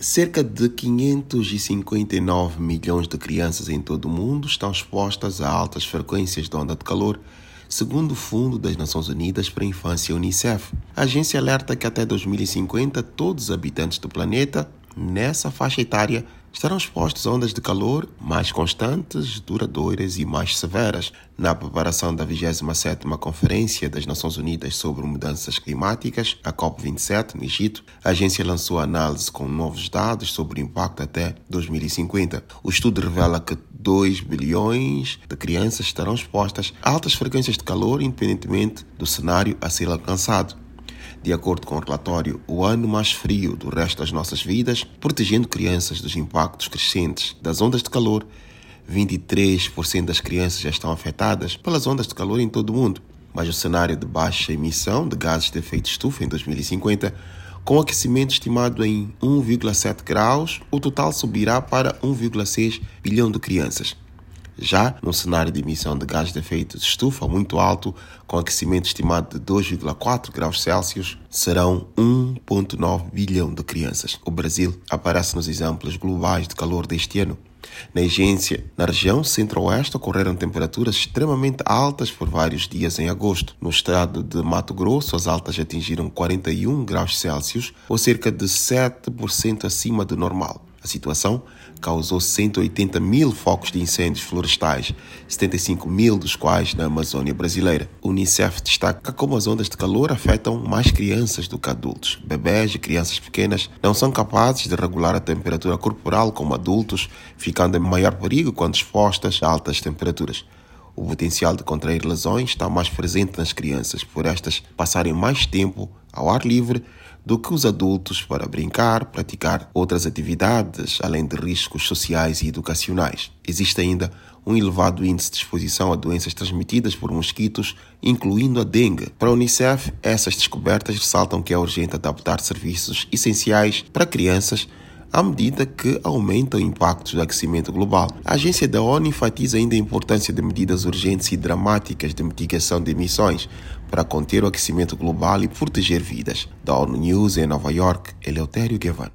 Cerca de 559 milhões de crianças em todo o mundo estão expostas a altas frequências de onda de calor, segundo o Fundo das Nações Unidas para a Infância UNICEF. A agência alerta que até 2050 todos os habitantes do planeta, nessa faixa etária, estarão expostos a ondas de calor mais constantes, duradouras e mais severas. Na preparação da 27ª Conferência das Nações Unidas sobre Mudanças Climáticas, a COP27, no Egito, a agência lançou análise com novos dados sobre o impacto até 2050. O estudo revela que 2 bilhões de crianças estarão expostas a altas frequências de calor, independentemente do cenário a ser alcançado de acordo com o relatório, o ano mais frio do resto das nossas vidas, protegendo crianças dos impactos crescentes das ondas de calor. 23% das crianças já estão afetadas pelas ondas de calor em todo o mundo, mas o cenário de baixa emissão de gases de efeito estufa em 2050 com aquecimento estimado em 1,7 graus, o total subirá para 1,6 bilhão de crianças. Já no cenário de emissão de gás de efeito de estufa muito alto, com aquecimento estimado de 2,4 graus Celsius, serão 1,9 bilhão de crianças. O Brasil aparece nos exemplos globais de calor deste ano. Na agência, na região centro-oeste, ocorreram temperaturas extremamente altas por vários dias em agosto. No estado de Mato Grosso, as altas atingiram 41 graus Celsius, ou cerca de 7% acima do normal. A situação causou 180 mil focos de incêndios florestais, 75 mil dos quais na Amazônia brasileira. O Unicef destaca como as ondas de calor afetam mais crianças do que adultos. Bebés e crianças pequenas não são capazes de regular a temperatura corporal como adultos, ficando em maior perigo quando expostas a altas temperaturas. O potencial de contrair lesões está mais presente nas crianças, por estas passarem mais tempo ao ar livre do que os adultos para brincar, praticar outras atividades, além de riscos sociais e educacionais. Existe ainda um elevado índice de exposição a doenças transmitidas por mosquitos, incluindo a dengue. Para a Unicef, essas descobertas ressaltam que é urgente adaptar serviços essenciais para crianças à medida que aumenta o impacto do aquecimento global. A agência da ONU enfatiza ainda a importância de medidas urgentes e dramáticas de mitigação de emissões para conter o aquecimento global e proteger vidas. Da ONU News em Nova York, Eleutério Guevara.